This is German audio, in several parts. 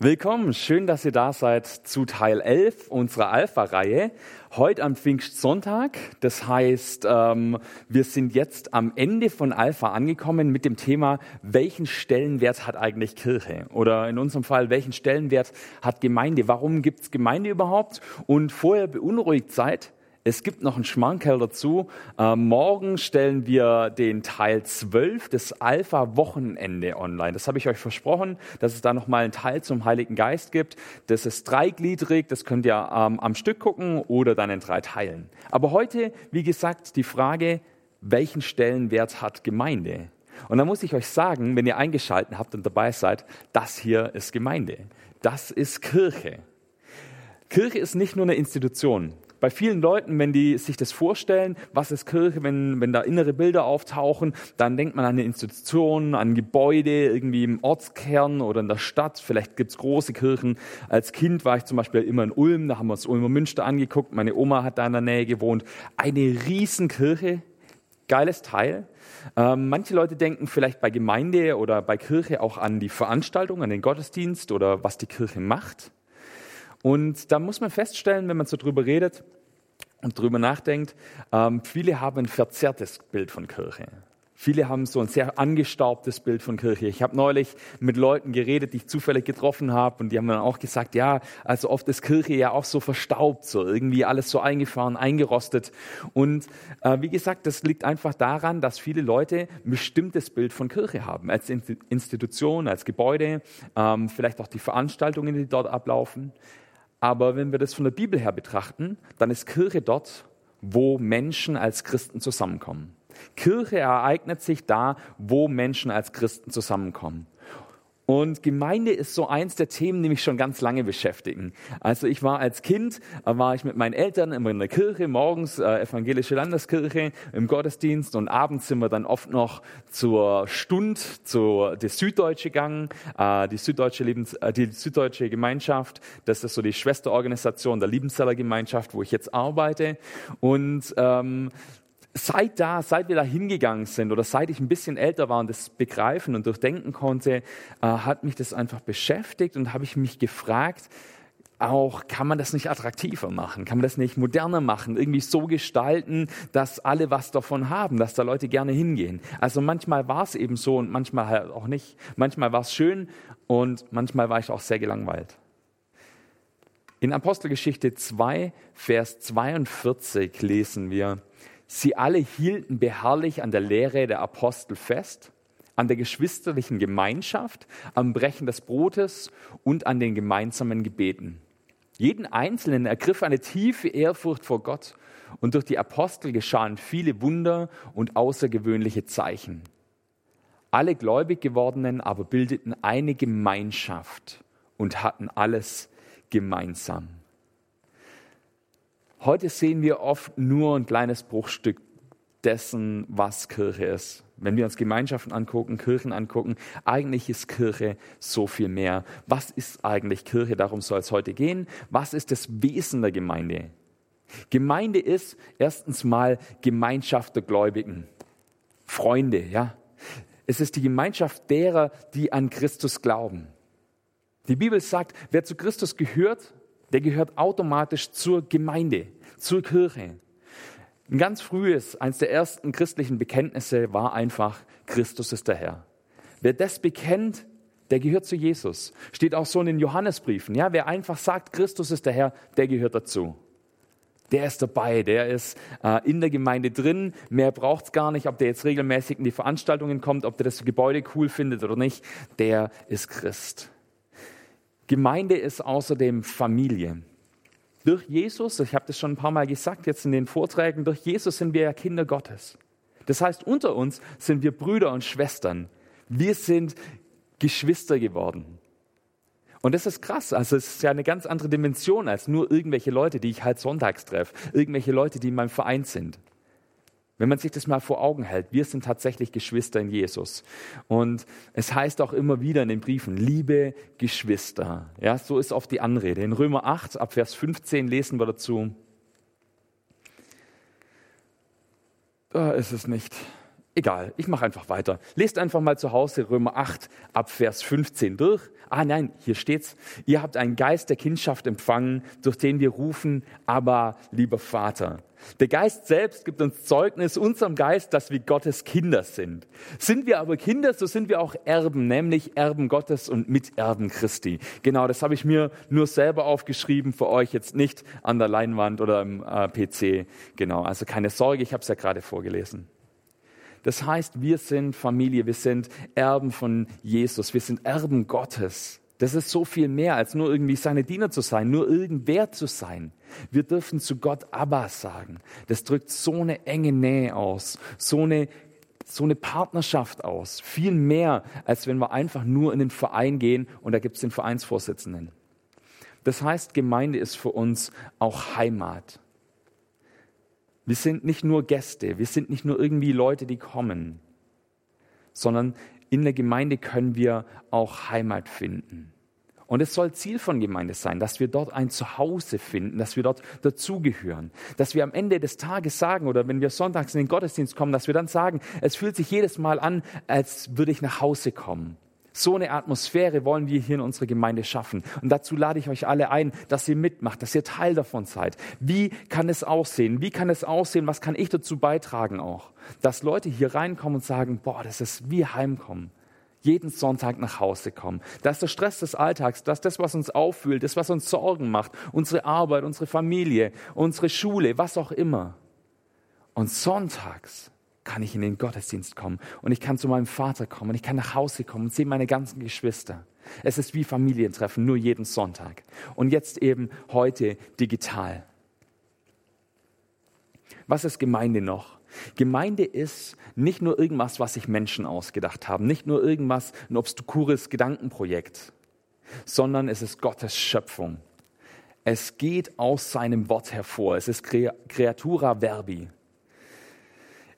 Willkommen, schön, dass ihr da seid zu Teil 11 unserer Alpha-Reihe. Heute am Pfingstsonntag, das heißt, ähm, wir sind jetzt am Ende von Alpha angekommen mit dem Thema, welchen Stellenwert hat eigentlich Kirche? Oder in unserem Fall, welchen Stellenwert hat Gemeinde? Warum gibt es Gemeinde überhaupt? Und vorher beunruhigt seid, es gibt noch einen Schmankerl dazu. Äh, morgen stellen wir den Teil 12 des Alpha-Wochenende online. Das habe ich euch versprochen, dass es da nochmal einen Teil zum Heiligen Geist gibt. Das ist dreigliedrig, das könnt ihr ähm, am Stück gucken oder dann in drei Teilen. Aber heute, wie gesagt, die Frage, welchen Stellenwert hat Gemeinde? Und da muss ich euch sagen, wenn ihr eingeschaltet habt und dabei seid, das hier ist Gemeinde. Das ist Kirche. Kirche ist nicht nur eine Institution. Bei vielen Leuten, wenn die sich das vorstellen, was ist Kirche, wenn, wenn da innere Bilder auftauchen, dann denkt man an eine Institution, an Gebäude, irgendwie im Ortskern oder in der Stadt. Vielleicht gibt's große Kirchen. Als Kind war ich zum Beispiel immer in Ulm, da haben wir uns Ulmer Münster angeguckt. Meine Oma hat da in der Nähe gewohnt. Eine Riesenkirche, geiles Teil. Ähm, manche Leute denken vielleicht bei Gemeinde oder bei Kirche auch an die Veranstaltung, an den Gottesdienst oder was die Kirche macht. Und da muss man feststellen, wenn man so drüber redet und drüber nachdenkt, ähm, viele haben ein verzerrtes Bild von Kirche. Viele haben so ein sehr angestaubtes Bild von Kirche. Ich habe neulich mit Leuten geredet, die ich zufällig getroffen habe, und die haben dann auch gesagt, ja, also oft ist Kirche ja auch so verstaubt, so irgendwie alles so eingefahren, eingerostet. Und äh, wie gesagt, das liegt einfach daran, dass viele Leute ein bestimmtes Bild von Kirche haben, als Institution, als Gebäude, ähm, vielleicht auch die Veranstaltungen, die dort ablaufen. Aber wenn wir das von der Bibel her betrachten, dann ist Kirche dort, wo Menschen als Christen zusammenkommen. Kirche ereignet sich da, wo Menschen als Christen zusammenkommen. Und Gemeinde ist so eins der Themen, die mich schon ganz lange beschäftigen. Also ich war als Kind, äh, war ich mit meinen Eltern immer in der Kirche, morgens äh, evangelische Landeskirche im Gottesdienst und abends sind wir dann oft noch zur Stund, zur der Süddeutsche gegangen, äh, die Süddeutsche Lebens, äh, die Süddeutsche Gemeinschaft. Das ist so die Schwesterorganisation der Liebenzeller Gemeinschaft, wo ich jetzt arbeite. Und ähm, seit da, seit wir da hingegangen sind oder seit ich ein bisschen älter war und das begreifen und durchdenken konnte, äh, hat mich das einfach beschäftigt und habe ich mich gefragt, auch kann man das nicht attraktiver machen? Kann man das nicht moderner machen? Irgendwie so gestalten, dass alle was davon haben, dass da Leute gerne hingehen. Also manchmal war es eben so und manchmal halt auch nicht. Manchmal war es schön und manchmal war ich auch sehr gelangweilt. In Apostelgeschichte 2, Vers 42 lesen wir, Sie alle hielten beharrlich an der Lehre der Apostel fest, an der geschwisterlichen Gemeinschaft, am Brechen des Brotes und an den gemeinsamen Gebeten. Jeden Einzelnen ergriff eine tiefe Ehrfurcht vor Gott und durch die Apostel geschahen viele Wunder und außergewöhnliche Zeichen. Alle gläubig gewordenen aber bildeten eine Gemeinschaft und hatten alles gemeinsam. Heute sehen wir oft nur ein kleines Bruchstück dessen, was Kirche ist. Wenn wir uns Gemeinschaften angucken, Kirchen angucken, eigentlich ist Kirche so viel mehr. Was ist eigentlich Kirche? Darum soll es heute gehen. Was ist das Wesen der Gemeinde? Gemeinde ist erstens mal Gemeinschaft der Gläubigen. Freunde, ja. Es ist die Gemeinschaft derer, die an Christus glauben. Die Bibel sagt, wer zu Christus gehört, der gehört automatisch zur Gemeinde, zur Kirche. Ein ganz frühes, eines der ersten christlichen Bekenntnisse war einfach, Christus ist der Herr. Wer das bekennt, der gehört zu Jesus. Steht auch so in den Johannesbriefen. Ja, wer einfach sagt, Christus ist der Herr, der gehört dazu. Der ist dabei, der ist äh, in der Gemeinde drin. Mehr braucht es gar nicht, ob der jetzt regelmäßig in die Veranstaltungen kommt, ob der das Gebäude cool findet oder nicht. Der ist Christ. Gemeinde ist außerdem Familie. Durch Jesus, ich habe das schon ein paar Mal gesagt jetzt in den Vorträgen, durch Jesus sind wir ja Kinder Gottes. Das heißt, unter uns sind wir Brüder und Schwestern. Wir sind Geschwister geworden. Und das ist krass. Also es ist ja eine ganz andere Dimension als nur irgendwelche Leute, die ich halt sonntags treffe. Irgendwelche Leute, die in meinem Verein sind. Wenn man sich das mal vor Augen hält, wir sind tatsächlich Geschwister in Jesus. Und es heißt auch immer wieder in den Briefen, liebe Geschwister. Ja, so ist oft die Anrede. In Römer 8, ab Vers 15 lesen wir dazu. Da ist es nicht. Egal, ich mache einfach weiter. Lest einfach mal zu Hause Römer 8 ab Vers 15 durch. Ah nein, hier steht's. Ihr habt einen Geist der Kindschaft empfangen, durch den wir rufen, aber lieber Vater. Der Geist selbst gibt uns Zeugnis unserem Geist, dass wir Gottes Kinder sind. Sind wir aber Kinder, so sind wir auch Erben, nämlich Erben Gottes und Miterben Christi. Genau, das habe ich mir nur selber aufgeschrieben, für euch jetzt nicht an der Leinwand oder im äh, PC. Genau, also keine Sorge, ich habe es ja gerade vorgelesen. Das heißt, wir sind Familie, wir sind Erben von Jesus, wir sind Erben Gottes. Das ist so viel mehr, als nur irgendwie seine Diener zu sein, nur irgendwer zu sein. Wir dürfen zu Gott Abba sagen. Das drückt so eine enge Nähe aus, so eine, so eine Partnerschaft aus. Viel mehr, als wenn wir einfach nur in den Verein gehen und da gibt es den Vereinsvorsitzenden. Das heißt, Gemeinde ist für uns auch Heimat. Wir sind nicht nur Gäste, wir sind nicht nur irgendwie Leute, die kommen, sondern in der Gemeinde können wir auch Heimat finden. Und es soll Ziel von Gemeinde sein, dass wir dort ein Zuhause finden, dass wir dort dazugehören, dass wir am Ende des Tages sagen oder wenn wir sonntags in den Gottesdienst kommen, dass wir dann sagen, es fühlt sich jedes Mal an, als würde ich nach Hause kommen. So eine Atmosphäre wollen wir hier in unserer Gemeinde schaffen. Und dazu lade ich euch alle ein, dass ihr mitmacht, dass ihr Teil davon seid. Wie kann es aussehen? Wie kann es aussehen? Was kann ich dazu beitragen auch? Dass Leute hier reinkommen und sagen, boah, das ist wie Heimkommen. Jeden Sonntag nach Hause kommen. Das ist der Stress des Alltags, das ist das, was uns auffühlt, das, was uns Sorgen macht. Unsere Arbeit, unsere Familie, unsere Schule, was auch immer. Und sonntags kann ich in den Gottesdienst kommen und ich kann zu meinem Vater kommen und ich kann nach Hause kommen und sehe meine ganzen Geschwister. Es ist wie Familientreffen, nur jeden Sonntag. Und jetzt eben heute digital. Was ist Gemeinde noch? Gemeinde ist nicht nur irgendwas, was sich Menschen ausgedacht haben, nicht nur irgendwas, ein obskures Gedankenprojekt, sondern es ist Gottes Schöpfung. Es geht aus seinem Wort hervor. Es ist Creatura Verbi.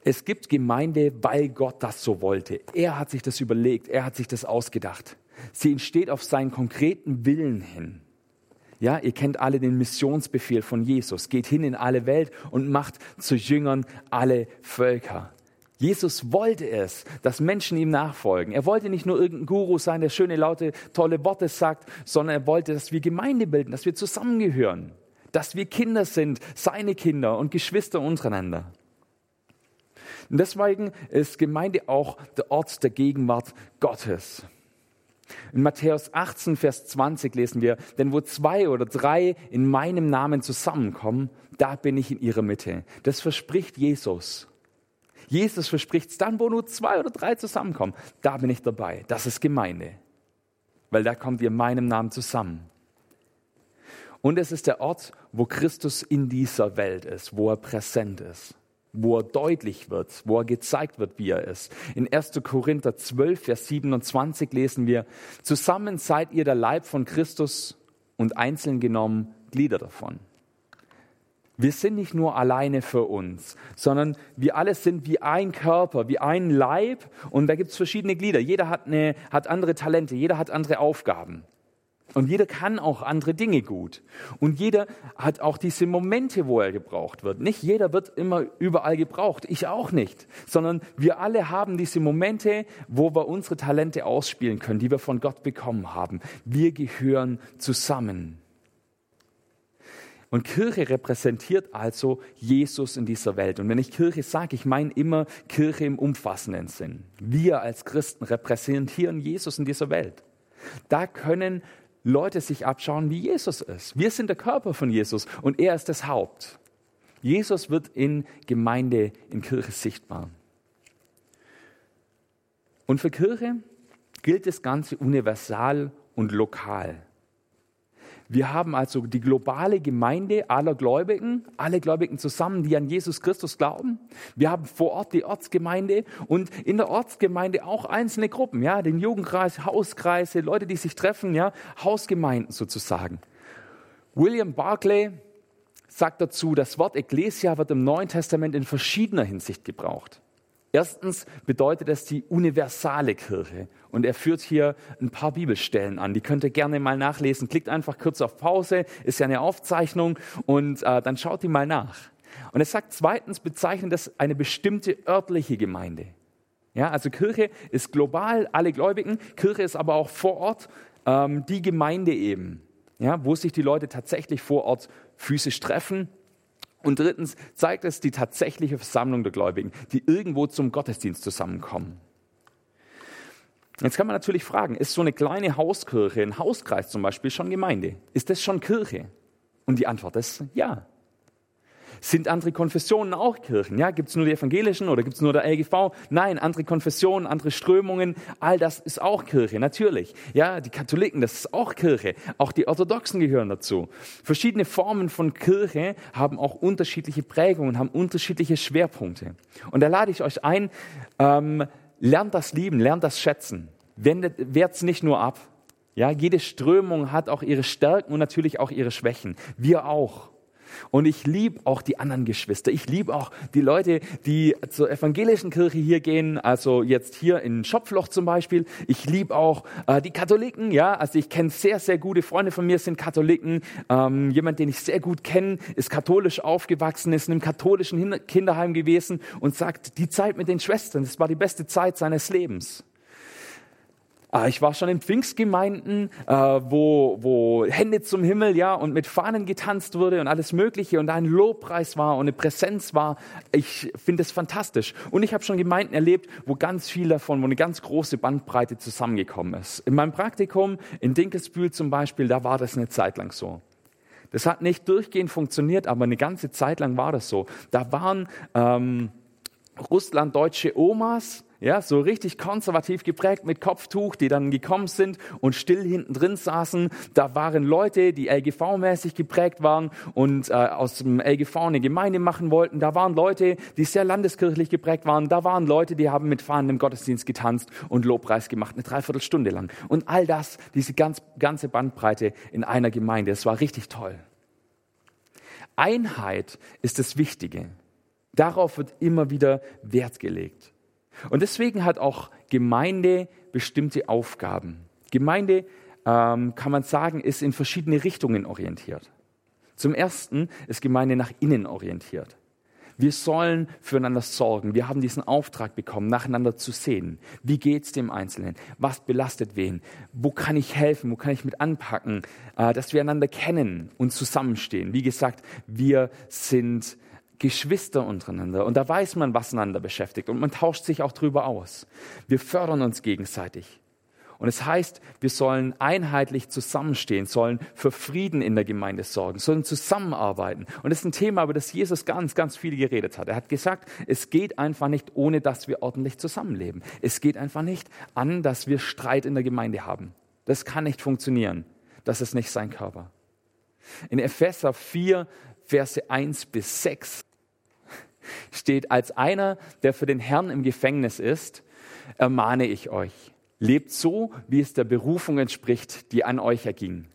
Es gibt Gemeinde, weil Gott das so wollte. Er hat sich das überlegt, er hat sich das ausgedacht. Sie entsteht auf seinen konkreten Willen hin. Ja, ihr kennt alle den Missionsbefehl von Jesus. Geht hin in alle Welt und macht zu Jüngern alle Völker. Jesus wollte es, dass Menschen ihm nachfolgen. Er wollte nicht nur irgendein Guru sein, der schöne, laute, tolle Worte sagt, sondern er wollte, dass wir Gemeinde bilden, dass wir zusammengehören, dass wir Kinder sind, seine Kinder und Geschwister untereinander. Und deswegen ist Gemeinde auch der Ort der Gegenwart Gottes. In Matthäus 18, Vers 20 lesen wir, denn wo zwei oder drei in meinem Namen zusammenkommen, da bin ich in ihrer Mitte. Das verspricht Jesus. Jesus verspricht es dann, wo nur zwei oder drei zusammenkommen. Da bin ich dabei. Das ist Gemeinde. Weil da kommt ihr in meinem Namen zusammen. Und es ist der Ort, wo Christus in dieser Welt ist, wo er präsent ist wo er deutlich wird, wo er gezeigt wird, wie er ist. In 1. Korinther 12, Vers 27 lesen wir, zusammen seid ihr der Leib von Christus und einzeln genommen Glieder davon. Wir sind nicht nur alleine für uns, sondern wir alle sind wie ein Körper, wie ein Leib und da gibt es verschiedene Glieder. Jeder hat, eine, hat andere Talente, jeder hat andere Aufgaben. Und jeder kann auch andere Dinge gut. Und jeder hat auch diese Momente, wo er gebraucht wird. Nicht jeder wird immer überall gebraucht. Ich auch nicht. Sondern wir alle haben diese Momente, wo wir unsere Talente ausspielen können, die wir von Gott bekommen haben. Wir gehören zusammen. Und Kirche repräsentiert also Jesus in dieser Welt. Und wenn ich Kirche sage, ich meine immer Kirche im umfassenden Sinn. Wir als Christen repräsentieren Jesus in dieser Welt. Da können Leute sich abschauen, wie Jesus ist. Wir sind der Körper von Jesus und er ist das Haupt. Jesus wird in Gemeinde, in Kirche sichtbar. Und für Kirche gilt das Ganze universal und lokal. Wir haben also die globale Gemeinde aller Gläubigen, alle Gläubigen zusammen, die an Jesus Christus glauben. Wir haben vor Ort die Ortsgemeinde und in der Ortsgemeinde auch einzelne Gruppen, ja, den Jugendkreis, Hauskreise, Leute, die sich treffen, ja, Hausgemeinden sozusagen. William Barclay sagt dazu, das Wort Ecclesia wird im Neuen Testament in verschiedener Hinsicht gebraucht. Erstens bedeutet es die universale Kirche. Und er führt hier ein paar Bibelstellen an. Die könnt ihr gerne mal nachlesen. Klickt einfach kurz auf Pause, ist ja eine Aufzeichnung und äh, dann schaut die mal nach. Und er sagt zweitens bezeichnet das eine bestimmte örtliche Gemeinde. Ja, also Kirche ist global, alle Gläubigen. Kirche ist aber auch vor Ort ähm, die Gemeinde eben, ja, wo sich die Leute tatsächlich vor Ort physisch treffen. Und drittens zeigt es die tatsächliche Versammlung der Gläubigen, die irgendwo zum Gottesdienst zusammenkommen. Jetzt kann man natürlich fragen, ist so eine kleine Hauskirche, ein Hauskreis zum Beispiel schon Gemeinde? Ist das schon Kirche? Und die Antwort ist ja. Sind andere Konfessionen auch Kirchen? Ja, gibt es nur die evangelischen oder gibt es nur der LGV? Nein, andere Konfessionen, andere Strömungen, all das ist auch Kirche, natürlich. Ja, die Katholiken, das ist auch Kirche. Auch die Orthodoxen gehören dazu. Verschiedene Formen von Kirche haben auch unterschiedliche Prägungen, haben unterschiedliche Schwerpunkte. Und da lade ich euch ein, ähm, lernt das lieben, lernt das schätzen. Wehrt es nicht nur ab. Ja, jede Strömung hat auch ihre Stärken und natürlich auch ihre Schwächen. Wir auch. Und ich liebe auch die anderen Geschwister. Ich liebe auch die Leute, die zur evangelischen Kirche hier gehen, also jetzt hier in Schopfloch zum Beispiel. Ich liebe auch äh, die Katholiken, ja. Also ich kenne sehr, sehr gute Freunde von mir sind Katholiken. Ähm, jemand, den ich sehr gut kenne, ist katholisch aufgewachsen, ist in einem katholischen Kinderheim gewesen und sagt, die Zeit mit den Schwestern, das war die beste Zeit seines Lebens. Ah, ich war schon in Pfingstgemeinden, äh, wo, wo Hände zum Himmel, ja, und mit Fahnen getanzt wurde und alles Mögliche und da ein Lobpreis war und eine Präsenz war. Ich finde es fantastisch. Und ich habe schon Gemeinden erlebt, wo ganz viel davon, wo eine ganz große Bandbreite zusammengekommen ist. In meinem Praktikum in Dinkelsbühl zum Beispiel, da war das eine Zeit lang so. Das hat nicht durchgehend funktioniert, aber eine ganze Zeit lang war das so. Da waren ähm, russlanddeutsche Omas, ja, so richtig konservativ geprägt mit Kopftuch, die dann gekommen sind und still hinten drin saßen. Da waren Leute, die LGV-mäßig geprägt waren und äh, aus dem LGV eine Gemeinde machen wollten. Da waren Leute, die sehr landeskirchlich geprägt waren. Da waren Leute, die haben mit Fahnen im Gottesdienst getanzt und Lobpreis gemacht, eine Dreiviertelstunde lang. Und all das, diese ganz, ganze Bandbreite in einer Gemeinde, das war richtig toll. Einheit ist das Wichtige. Darauf wird immer wieder Wert gelegt. Und deswegen hat auch Gemeinde bestimmte Aufgaben. Gemeinde, ähm, kann man sagen, ist in verschiedene Richtungen orientiert. Zum Ersten ist Gemeinde nach innen orientiert. Wir sollen füreinander sorgen. Wir haben diesen Auftrag bekommen, nacheinander zu sehen. Wie geht's dem Einzelnen? Was belastet wen? Wo kann ich helfen? Wo kann ich mit anpacken? Äh, dass wir einander kennen und zusammenstehen. Wie gesagt, wir sind Geschwister untereinander. Und da weiß man, was einander beschäftigt. Und man tauscht sich auch drüber aus. Wir fördern uns gegenseitig. Und es heißt, wir sollen einheitlich zusammenstehen, sollen für Frieden in der Gemeinde sorgen, sollen zusammenarbeiten. Und das ist ein Thema, über das Jesus ganz, ganz viel geredet hat. Er hat gesagt, es geht einfach nicht, ohne dass wir ordentlich zusammenleben. Es geht einfach nicht an, dass wir Streit in der Gemeinde haben. Das kann nicht funktionieren. Das ist nicht sein Körper. In Epheser 4, Verse 1 bis 6 steht, als einer, der für den Herrn im Gefängnis ist, ermahne ich euch, lebt so, wie es der Berufung entspricht, die an euch erging.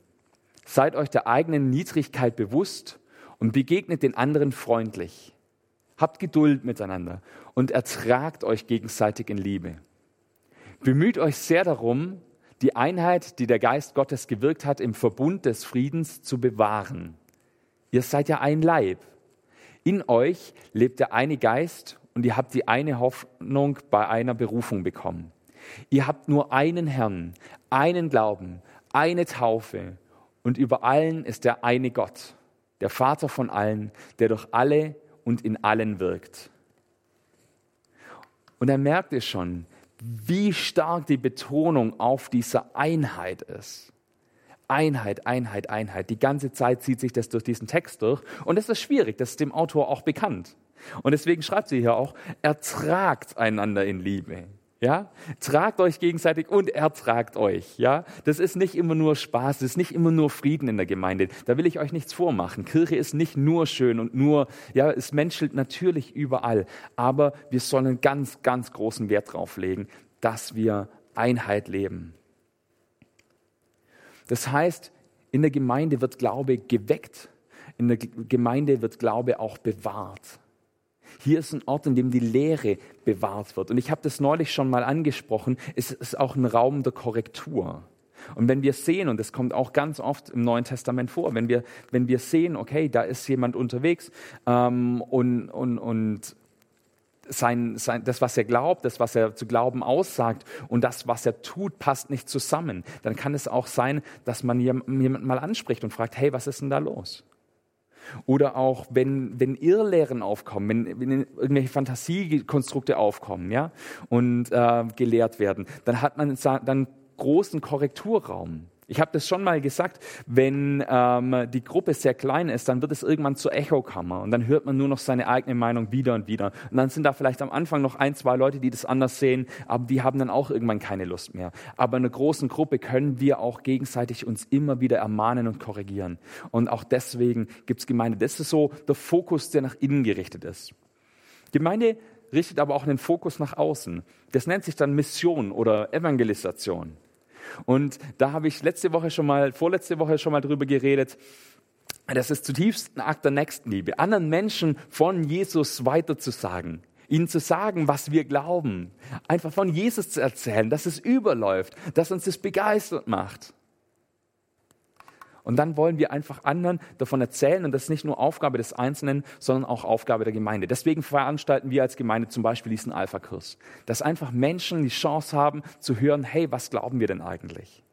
Seid euch der eigenen Niedrigkeit bewusst und begegnet den anderen freundlich. Habt Geduld miteinander und ertragt euch gegenseitig in Liebe. Bemüht euch sehr darum, die Einheit, die der Geist Gottes gewirkt hat, im Verbund des Friedens zu bewahren. Ihr seid ja ein Leib in euch lebt der eine Geist und ihr habt die eine Hoffnung bei einer Berufung bekommen. Ihr habt nur einen Herrn, einen Glauben, eine Taufe und über allen ist der eine Gott, der Vater von allen, der durch alle und in allen wirkt. Und er merkt es schon, wie stark die Betonung auf dieser Einheit ist. Einheit, Einheit, Einheit. Die ganze Zeit zieht sich das durch diesen Text durch. Und das ist schwierig, das ist dem Autor auch bekannt. Und deswegen schreibt sie hier auch, ertragt einander in Liebe. Ja, tragt euch gegenseitig und ertragt euch. Ja, das ist nicht immer nur Spaß, das ist nicht immer nur Frieden in der Gemeinde. Da will ich euch nichts vormachen. Kirche ist nicht nur schön und nur, ja, es menschelt natürlich überall. Aber wir sollen ganz, ganz großen Wert drauf legen, dass wir Einheit leben. Das heißt, in der Gemeinde wird Glaube geweckt, in der Gemeinde wird Glaube auch bewahrt. Hier ist ein Ort, in dem die Lehre bewahrt wird. Und ich habe das neulich schon mal angesprochen, es ist auch ein Raum der Korrektur. Und wenn wir sehen, und das kommt auch ganz oft im Neuen Testament vor, wenn wir, wenn wir sehen, okay, da ist jemand unterwegs ähm, und, und, und sein, sein, das, was er glaubt, das, was er zu glauben aussagt und das, was er tut, passt nicht zusammen. Dann kann es auch sein, dass man jemanden mal anspricht und fragt, hey, was ist denn da los? Oder auch, wenn, wenn Irrlehren aufkommen, wenn, wenn irgendwelche Fantasiekonstrukte aufkommen ja, und äh, gelehrt werden, dann hat man dann großen Korrekturraum. Ich habe das schon mal gesagt, wenn ähm, die Gruppe sehr klein ist, dann wird es irgendwann zur Echokammer und dann hört man nur noch seine eigene Meinung wieder und wieder. Und dann sind da vielleicht am Anfang noch ein, zwei Leute, die das anders sehen, aber die haben dann auch irgendwann keine Lust mehr. Aber in einer großen Gruppe können wir auch gegenseitig uns immer wieder ermahnen und korrigieren. Und auch deswegen gibt es Gemeinde. Das ist so der Fokus, der nach innen gerichtet ist. Gemeinde richtet aber auch einen Fokus nach außen. Das nennt sich dann Mission oder Evangelisation. Und da habe ich letzte Woche schon mal, vorletzte Woche schon mal drüber geredet. Das ist zutiefst ein Akt der Nächstenliebe, anderen Menschen von Jesus weiterzusagen ihnen zu sagen, was wir glauben, einfach von Jesus zu erzählen, dass es überläuft, dass uns das begeistert macht. Und dann wollen wir einfach anderen davon erzählen. Und das ist nicht nur Aufgabe des Einzelnen, sondern auch Aufgabe der Gemeinde. Deswegen veranstalten wir als Gemeinde zum Beispiel diesen Alpha-Kurs. Dass einfach Menschen die Chance haben zu hören, hey, was glauben wir denn eigentlich?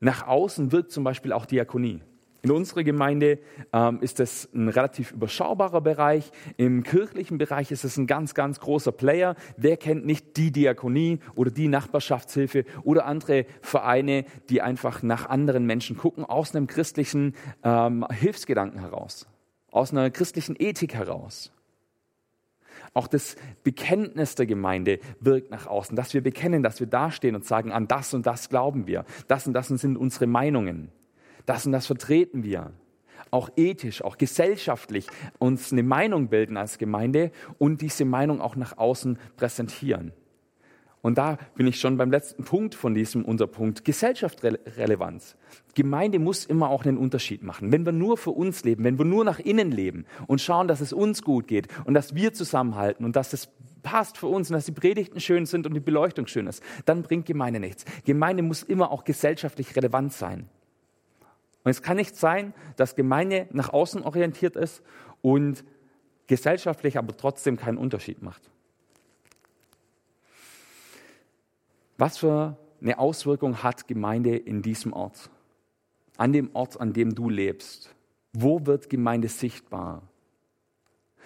Nach außen wirkt zum Beispiel auch Diakonie. In unserer Gemeinde ähm, ist das ein relativ überschaubarer Bereich. Im kirchlichen Bereich ist es ein ganz, ganz großer Player. Wer kennt nicht die Diakonie oder die Nachbarschaftshilfe oder andere Vereine, die einfach nach anderen Menschen gucken, aus einem christlichen ähm, Hilfsgedanken heraus, aus einer christlichen Ethik heraus. Auch das Bekenntnis der Gemeinde wirkt nach außen, dass wir bekennen, dass wir dastehen und sagen, an das und das glauben wir, das und das sind unsere Meinungen das und das vertreten wir. Auch ethisch, auch gesellschaftlich uns eine Meinung bilden als Gemeinde und diese Meinung auch nach außen präsentieren. Und da bin ich schon beim letzten Punkt von diesem Unterpunkt, Gesellschaftsrelevanz. Gemeinde muss immer auch einen Unterschied machen. Wenn wir nur für uns leben, wenn wir nur nach innen leben und schauen, dass es uns gut geht und dass wir zusammenhalten und dass es passt für uns und dass die Predigten schön sind und die Beleuchtung schön ist, dann bringt Gemeinde nichts. Gemeinde muss immer auch gesellschaftlich relevant sein. Und es kann nicht sein, dass Gemeinde nach außen orientiert ist und gesellschaftlich aber trotzdem keinen Unterschied macht. Was für eine Auswirkung hat Gemeinde in diesem Ort? An dem Ort, an dem du lebst. Wo wird Gemeinde sichtbar?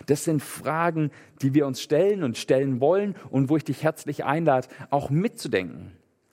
Das sind Fragen, die wir uns stellen und stellen wollen und wo ich dich herzlich einlade, auch mitzudenken.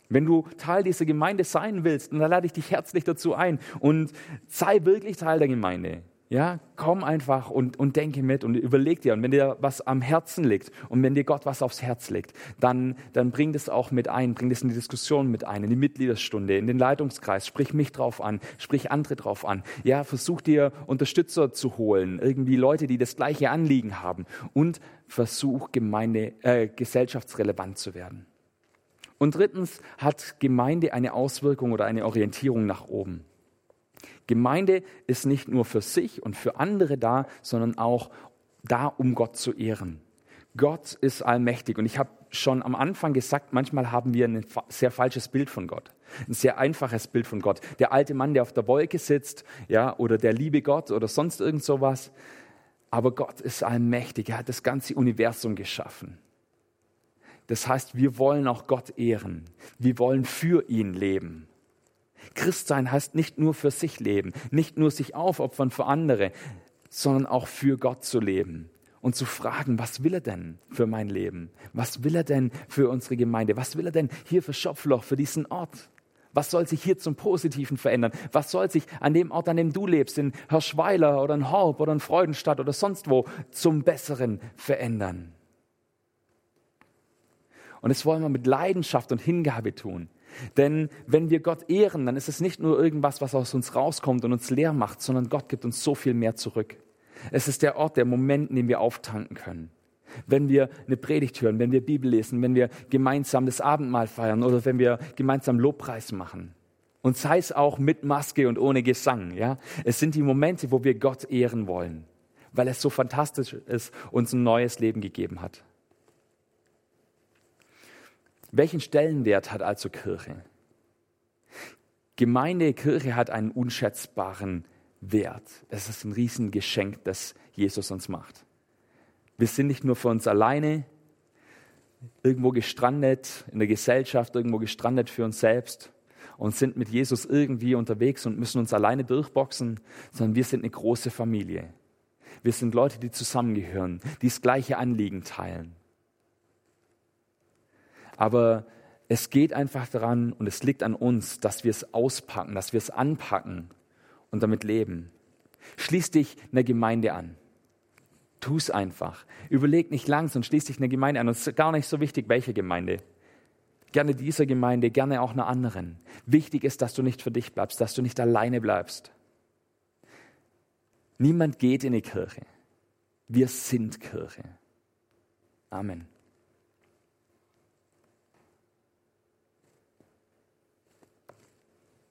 Wenn du Teil dieser Gemeinde sein willst, dann lade ich dich herzlich dazu ein und sei wirklich Teil der Gemeinde. Ja, komm einfach und, und denke mit und überleg dir. Und wenn dir was am Herzen liegt und wenn dir Gott was aufs Herz legt, dann, dann bring das auch mit ein, bring das in die Diskussion mit ein, in die Mitgliederstunde, in den Leitungskreis, sprich mich drauf an, sprich andere drauf an. Ja, versuch dir Unterstützer zu holen, irgendwie Leute, die das gleiche Anliegen haben und versuch Gemeinde, äh, gesellschaftsrelevant zu werden. Und drittens hat Gemeinde eine Auswirkung oder eine Orientierung nach oben. Gemeinde ist nicht nur für sich und für andere da, sondern auch da, um Gott zu ehren. Gott ist allmächtig. Und ich habe schon am Anfang gesagt, manchmal haben wir ein sehr falsches Bild von Gott. Ein sehr einfaches Bild von Gott. Der alte Mann, der auf der Wolke sitzt, ja, oder der liebe Gott oder sonst irgend sowas. Aber Gott ist allmächtig. Er hat das ganze Universum geschaffen. Das heißt, wir wollen auch Gott ehren. Wir wollen für ihn leben. Christsein heißt nicht nur für sich leben, nicht nur sich aufopfern für andere, sondern auch für Gott zu leben und zu fragen, was will er denn für mein Leben? Was will er denn für unsere Gemeinde? Was will er denn hier für Schopfloch, für diesen Ort? Was soll sich hier zum Positiven verändern? Was soll sich an dem Ort, an dem du lebst, in Hirschweiler oder in Horb oder in Freudenstadt oder sonst wo, zum Besseren verändern? Und das wollen wir mit Leidenschaft und Hingabe tun. Denn wenn wir Gott ehren, dann ist es nicht nur irgendwas, was aus uns rauskommt und uns leer macht, sondern Gott gibt uns so viel mehr zurück. Es ist der Ort, der Moment, in dem wir auftanken können. Wenn wir eine Predigt hören, wenn wir Bibel lesen, wenn wir gemeinsam das Abendmahl feiern oder wenn wir gemeinsam Lobpreis machen. Und sei es auch mit Maske und ohne Gesang, ja. Es sind die Momente, wo wir Gott ehren wollen, weil es so fantastisch ist, uns ein neues Leben gegeben hat. Welchen Stellenwert hat also Kirche? Gemeinde, Kirche hat einen unschätzbaren Wert. Es ist ein Riesengeschenk, das Jesus uns macht. Wir sind nicht nur für uns alleine, irgendwo gestrandet in der Gesellschaft, irgendwo gestrandet für uns selbst und sind mit Jesus irgendwie unterwegs und müssen uns alleine durchboxen, sondern wir sind eine große Familie. Wir sind Leute, die zusammengehören, die das gleiche Anliegen teilen. Aber es geht einfach daran und es liegt an uns, dass wir es auspacken, dass wir es anpacken und damit leben. Schließ dich einer Gemeinde an. Tu es einfach. Überleg nicht lang, sondern schließ dich einer Gemeinde an. Und es ist gar nicht so wichtig, welche Gemeinde. Gerne dieser Gemeinde, gerne auch einer anderen. Wichtig ist, dass du nicht für dich bleibst, dass du nicht alleine bleibst. Niemand geht in die Kirche. Wir sind Kirche. Amen.